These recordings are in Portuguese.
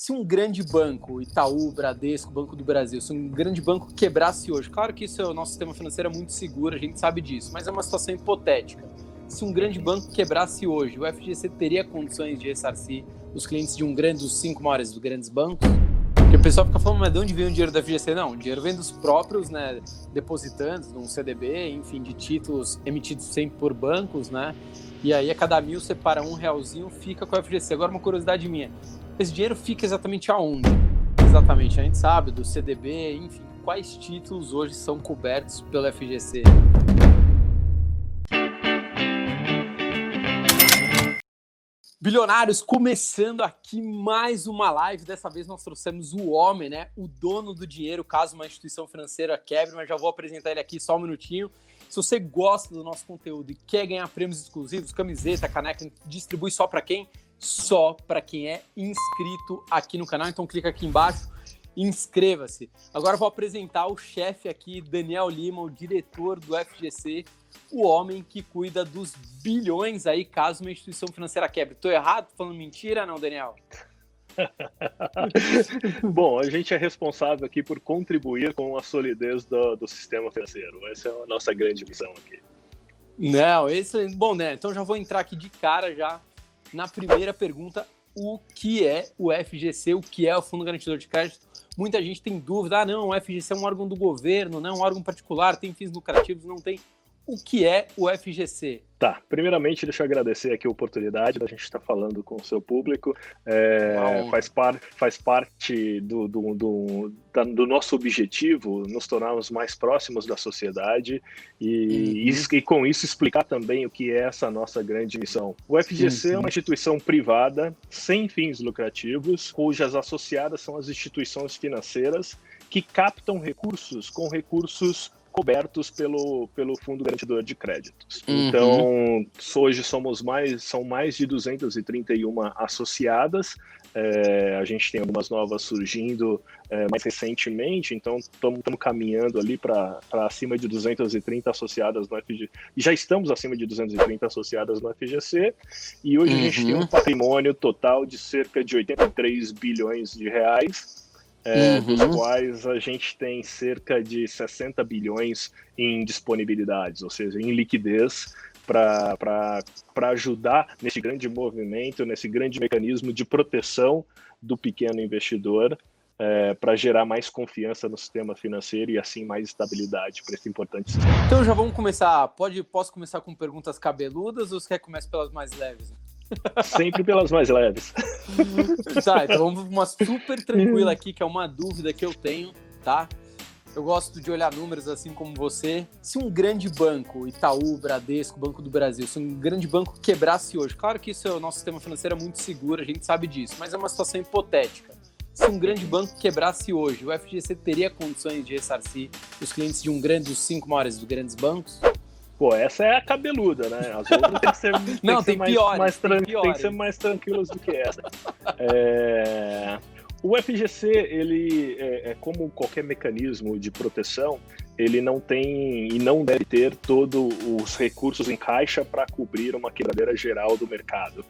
se um grande banco, Itaú, Bradesco, Banco do Brasil, se um grande banco quebrasse hoje, claro que isso é o nosso sistema financeiro é muito seguro, a gente sabe disso, mas é uma situação hipotética. Se um grande banco quebrasse hoje, o FGC teria condições de ressarcir os clientes de um grande, dos cinco maiores dos grandes bancos? Porque o pessoal fica falando, mas de onde vem o dinheiro da FGC? Não, o dinheiro vem dos próprios né, depositantes, de um CDB, enfim, de títulos emitidos sempre por bancos, né? E aí a cada mil separa um realzinho, fica com a FGC. Agora uma curiosidade minha, esse dinheiro fica exatamente aonde? Exatamente, a gente sabe do CDB, enfim, quais títulos hoje são cobertos pelo FGC? Bilionários, começando aqui mais uma live. Dessa vez nós trouxemos o homem, né? O dono do dinheiro, caso uma instituição financeira quebre, mas já vou apresentar ele aqui só um minutinho. Se você gosta do nosso conteúdo e quer ganhar prêmios exclusivos, camiseta, caneca, distribui só para quem? Só para quem é inscrito aqui no canal. Então clica aqui embaixo, inscreva-se. Agora vou apresentar o chefe aqui, Daniel Lima, o diretor do FGC, o homem que cuida dos bilhões aí caso uma instituição financeira quebre. Tô errado? Tô falando mentira, não, Daniel? Bom, a gente é responsável aqui por contribuir com a solidez do, do sistema financeiro. Essa é a nossa grande missão aqui. Não, esse, bom, né? Então já vou entrar aqui de cara já na primeira pergunta, o que é o FGC, o que é o Fundo Garantidor de Crédito. Muita gente tem dúvida, ah não, o FGC é um órgão do governo, não é um órgão particular, tem fins lucrativos, não tem. O que é o FGC? Tá, primeiramente deixa eu agradecer aqui a oportunidade da gente estar falando com o seu público. É, faz, par, faz parte do, do, do, da, do, nosso objetivo nos tornarmos mais próximos da sociedade e, uhum. e, e, com isso explicar também o que é essa nossa grande missão. O FGC uhum. é uma instituição privada sem fins lucrativos, cujas associadas são as instituições financeiras que captam recursos com recursos cobertos pelo, pelo Fundo Garantidor de Créditos. Uhum. Então, hoje somos mais, são mais de 231 associadas. É, a gente tem algumas novas surgindo é, mais recentemente, então estamos caminhando ali para acima de 230 associadas no FGC. Já estamos acima de 230 associadas no FGC, e hoje uhum. a gente tem um uhum. patrimônio total de cerca de 83 bilhões de reais é, uhum. dos quais a gente tem cerca de 60 bilhões em disponibilidades, ou seja, em liquidez para ajudar nesse grande movimento, nesse grande mecanismo de proteção do pequeno investidor, é, para gerar mais confiança no sistema financeiro e assim mais estabilidade para esse importante sistema. Então já vamos começar. Pode, posso começar com perguntas cabeludas ou você quer começar pelas mais leves? Sempre pelas mais leves. tá, então vamos uma super tranquila aqui, que é uma dúvida que eu tenho, tá? Eu gosto de olhar números assim como você. Se um grande banco, Itaú, Bradesco, Banco do Brasil, se um grande banco quebrasse hoje, claro que isso é o nosso sistema financeiro é muito seguro, a gente sabe disso, mas é uma situação hipotética. Se um grande banco quebrasse hoje, o FGC teria condições de ressarcir os clientes de um grande dos cinco maiores dos grandes bancos? Pô, essa é a cabeluda, né? As outras tem que ser, tem Não, que tem ser mais, piores, mais tem, piores. tem que ser mais tranquilas do que essa. É... O FGC, ele é, é, como qualquer mecanismo de proteção, ele não tem e não deve ter todos os recursos em caixa para cobrir uma quebradeira geral do mercado.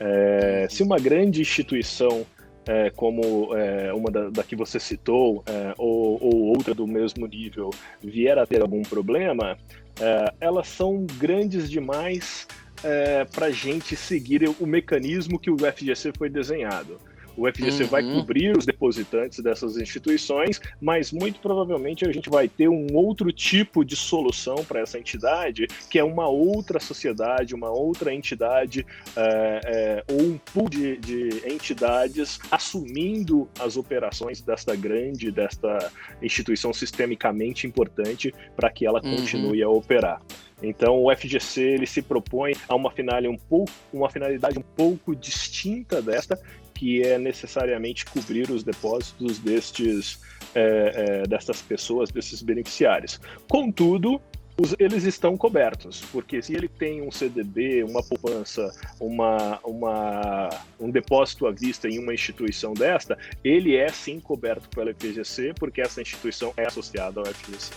É, se uma grande instituição é, como é, uma da, da, que você citou, é, ou, ou, outra do mesmo nível, vier a ter algum problema, é, elas são grandes demais é, para a gente seguir o mecanismo que o FGC foi desenhado. O FGC uhum. vai cobrir os depositantes dessas instituições, mas muito provavelmente a gente vai ter um outro tipo de solução para essa entidade, que é uma outra sociedade, uma outra entidade é, é, ou um pool de, de, entidades assumindo as operações desta grande, desta instituição sistemicamente importante para que ela uhum. continue a operar. Então o FGC ele se propõe a uma finalidade um pouco, uma finalidade um pouco distinta desta, que é necessariamente cobrir os depósitos destes, é, é, destas pessoas, desses beneficiários. Contudo, os, eles estão cobertos, porque se ele tem um CDB, uma poupança, uma, uma, um depósito à vista em uma instituição desta, ele é sim coberto pela FGC, porque essa instituição é associada ao FGC.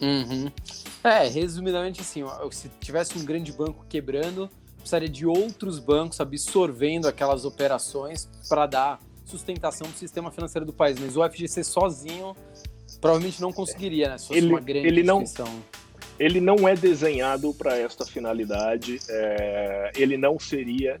Uhum. É, resumidamente assim, se tivesse um grande banco quebrando, precisaria de outros bancos absorvendo aquelas operações para dar sustentação do sistema financeiro do país, mas o FGC sozinho provavelmente não conseguiria, né? Se fosse ele, uma grande ele não. Ele não é desenhado para esta finalidade, é, ele não seria,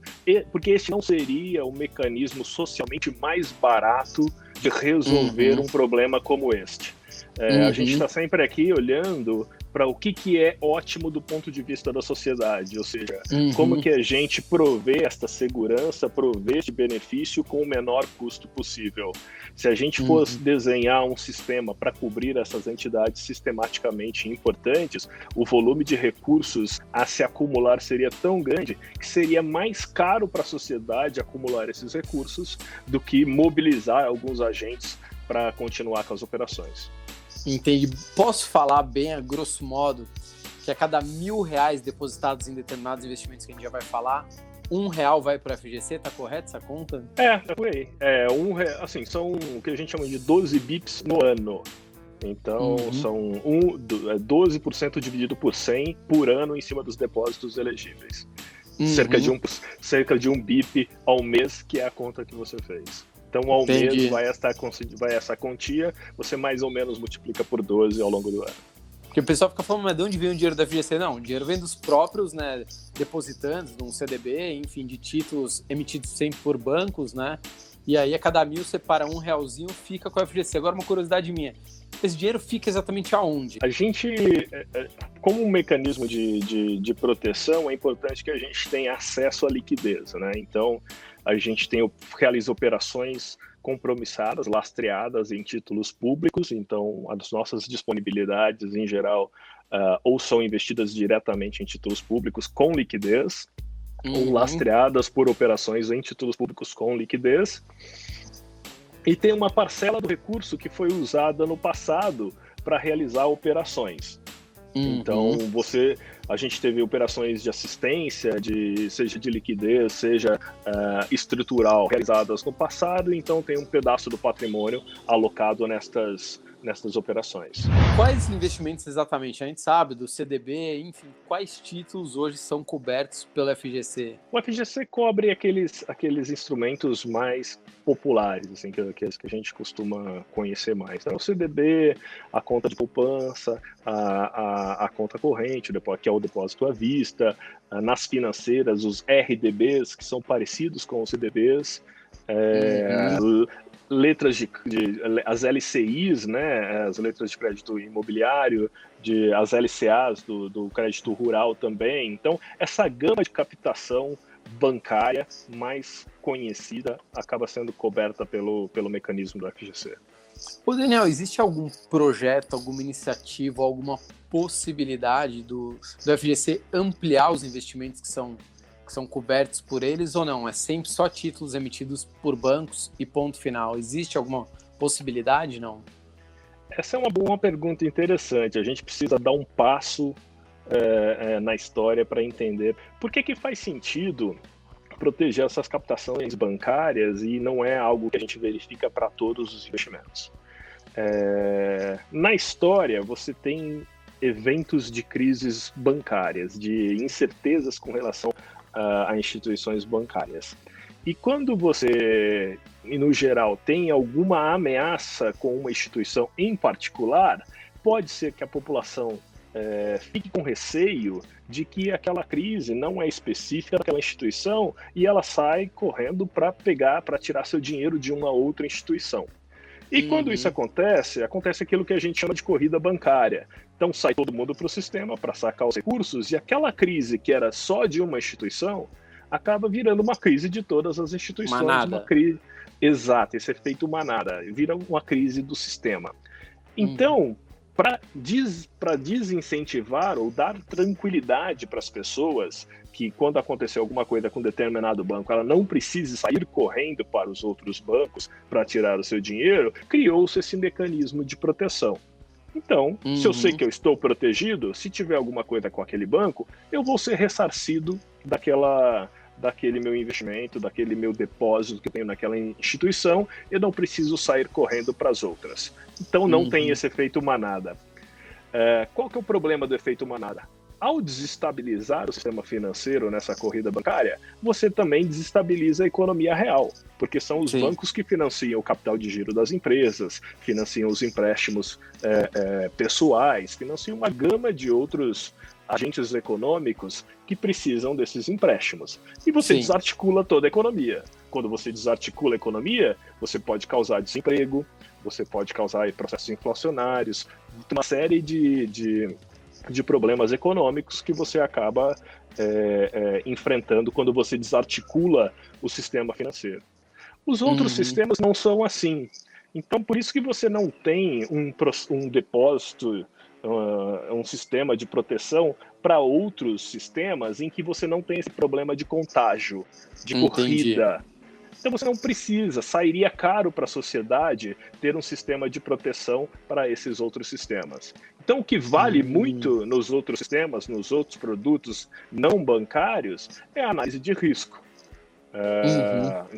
porque esse não seria o mecanismo socialmente mais barato de resolver uhum. um problema como este. É, uhum. A gente está sempre aqui olhando para o que, que é ótimo do ponto de vista da sociedade, ou seja, uhum. como que a gente provê esta segurança, provê este benefício com o menor custo possível. Se a gente fosse uhum. desenhar um sistema para cobrir essas entidades sistematicamente importantes, o volume de recursos a se acumular seria tão grande que seria mais caro para a sociedade acumular esses recursos do que mobilizar alguns agentes para continuar com as operações. Entendi. Posso falar bem, a grosso modo, que a cada mil reais depositados em determinados investimentos que a gente já vai falar, um real vai para a FGC, tá correto essa conta? É, é por aí. É, um, assim, são o que a gente chama de 12 bips no ano. Então, uhum. são um, 12% é dividido por 100 por ano em cima dos depósitos elegíveis. Uhum. Cerca, de um, cerca de um BIP ao mês, que é a conta que você fez. Então, ao Entendi. mês vai essa, vai essa quantia, você mais ou menos multiplica por 12 ao longo do ano. Porque o pessoal fica falando, mas de onde vem o dinheiro da FGC? Não, o dinheiro vem dos próprios né, depositantes, de um CDB, enfim, de títulos emitidos sempre por bancos, né? E aí, a cada mil, separa um realzinho, fica com a FGC. Agora, uma curiosidade minha, esse dinheiro fica exatamente aonde? A gente, é, é, como um mecanismo de, de, de proteção, é importante que a gente tenha acesso à liquidez, né? Então, a gente tem, realiza operações compromissadas, lastreadas em títulos públicos, então as nossas disponibilidades em geral uh, ou são investidas diretamente em títulos públicos com liquidez, uhum. ou lastreadas por operações em títulos públicos com liquidez. E tem uma parcela do recurso que foi usada no passado para realizar operações. Uhum. Então, você, a gente teve operações de assistência, de seja de liquidez, seja uh, estrutural, realizadas no passado. Então, tem um pedaço do patrimônio alocado nestas nestas operações. Quais investimentos exatamente? A gente sabe do CDB, enfim, quais títulos hoje são cobertos pelo FGC? O FGC cobre aqueles, aqueles instrumentos mais populares, assim, que, que, a gente costuma conhecer mais. Então, o CDB, a conta de poupança, a, a, a conta corrente, que é o depósito à vista, nas financeiras, os RDBs, que são parecidos com os CDBs, é, uhum letras de, de, as LCIs, né, as letras de crédito imobiliário, de as LCAs do, do crédito rural também. Então, essa gama de captação bancária mais conhecida acaba sendo coberta pelo, pelo mecanismo do FGC. Ô Daniel, existe algum projeto, alguma iniciativa, alguma possibilidade do, do FGC ampliar os investimentos que são que são cobertos por eles ou não? É sempre só títulos emitidos por bancos e ponto final. Existe alguma possibilidade, não? Essa é uma boa pergunta interessante. A gente precisa dar um passo é, é, na história para entender por que, que faz sentido proteger essas captações bancárias e não é algo que a gente verifica para todos os investimentos. É, na história, você tem eventos de crises bancárias, de incertezas com relação uh, a instituições bancárias. E quando você, no geral, tem alguma ameaça com uma instituição em particular, pode ser que a população é, fique com receio de que aquela crise não é específica daquela instituição e ela sai correndo para pegar, para tirar seu dinheiro de uma outra instituição. E uhum. quando isso acontece, acontece aquilo que a gente chama de corrida bancária. Então sai todo mundo para o sistema para sacar os recursos e aquela crise que era só de uma instituição acaba virando uma crise de todas as instituições. Manada. Uma crise... Exato, esse efeito manada. Vira uma crise do sistema. Então, uhum. Para des... desincentivar ou dar tranquilidade para as pessoas que quando acontecer alguma coisa com determinado banco, ela não precise sair correndo para os outros bancos para tirar o seu dinheiro, criou-se esse mecanismo de proteção. Então, uhum. se eu sei uhum. que eu estou protegido, se tiver alguma coisa com aquele banco, eu vou ser ressarcido daquela daquele meu investimento, daquele meu depósito que eu tenho naquela instituição, eu não preciso sair correndo para as outras. Então não uhum. tem esse efeito manada. É, qual que é o problema do efeito manada? ao desestabilizar o sistema financeiro nessa corrida bancária, você também desestabiliza a economia real, porque são os Sim. bancos que financiam o capital de giro das empresas, financiam os empréstimos é, é, pessoais, financiam uma gama de outros agentes econômicos que precisam desses empréstimos. E você Sim. desarticula toda a economia. Quando você desarticula a economia, você pode causar desemprego, você pode causar processos inflacionários, uma série de, de, de problemas econômicos que você acaba é, é, enfrentando quando você desarticula o sistema financeiro. Os outros uhum. sistemas não são assim. Então, por isso que você não tem um, um depósito uh, um sistema de proteção para outros sistemas em que você não tem esse problema de contágio, de Entendi. corrida. Então você não precisa, sairia caro para a sociedade ter um sistema de proteção para esses outros sistemas. Então o que vale uhum. muito nos outros sistemas, nos outros produtos não bancários, é a análise de risco. Uh,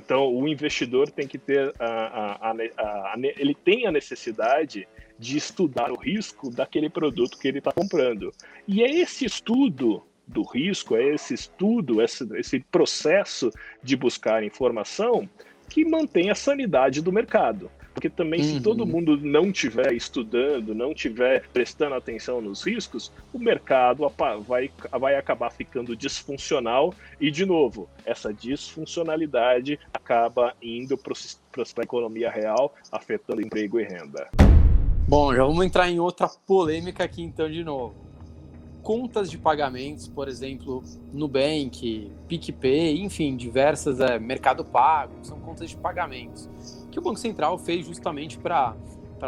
Então o investidor tem que ter a, a, a, ele tem a necessidade de estudar o risco daquele produto que ele está comprando. E é esse estudo do risco, é esse estudo, esse, esse processo de buscar informação que mantém a sanidade do mercado. Porque também, uhum. se todo mundo não estiver estudando, não estiver prestando atenção nos riscos, o mercado vai, vai acabar ficando disfuncional e, de novo, essa disfuncionalidade acaba indo para a economia real, afetando emprego e renda. Bom, já vamos entrar em outra polêmica aqui então de novo. Contas de pagamentos, por exemplo, Nubank, PicPay, enfim, diversas, é, Mercado Pago, são contas de pagamentos que o Banco Central fez justamente para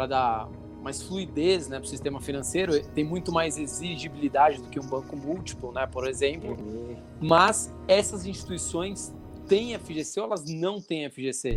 dar mais fluidez né, para o sistema financeiro, tem muito mais exigibilidade do que um banco múltiplo, né, por exemplo. Uhum. Mas essas instituições têm FGC ou elas não têm FGC?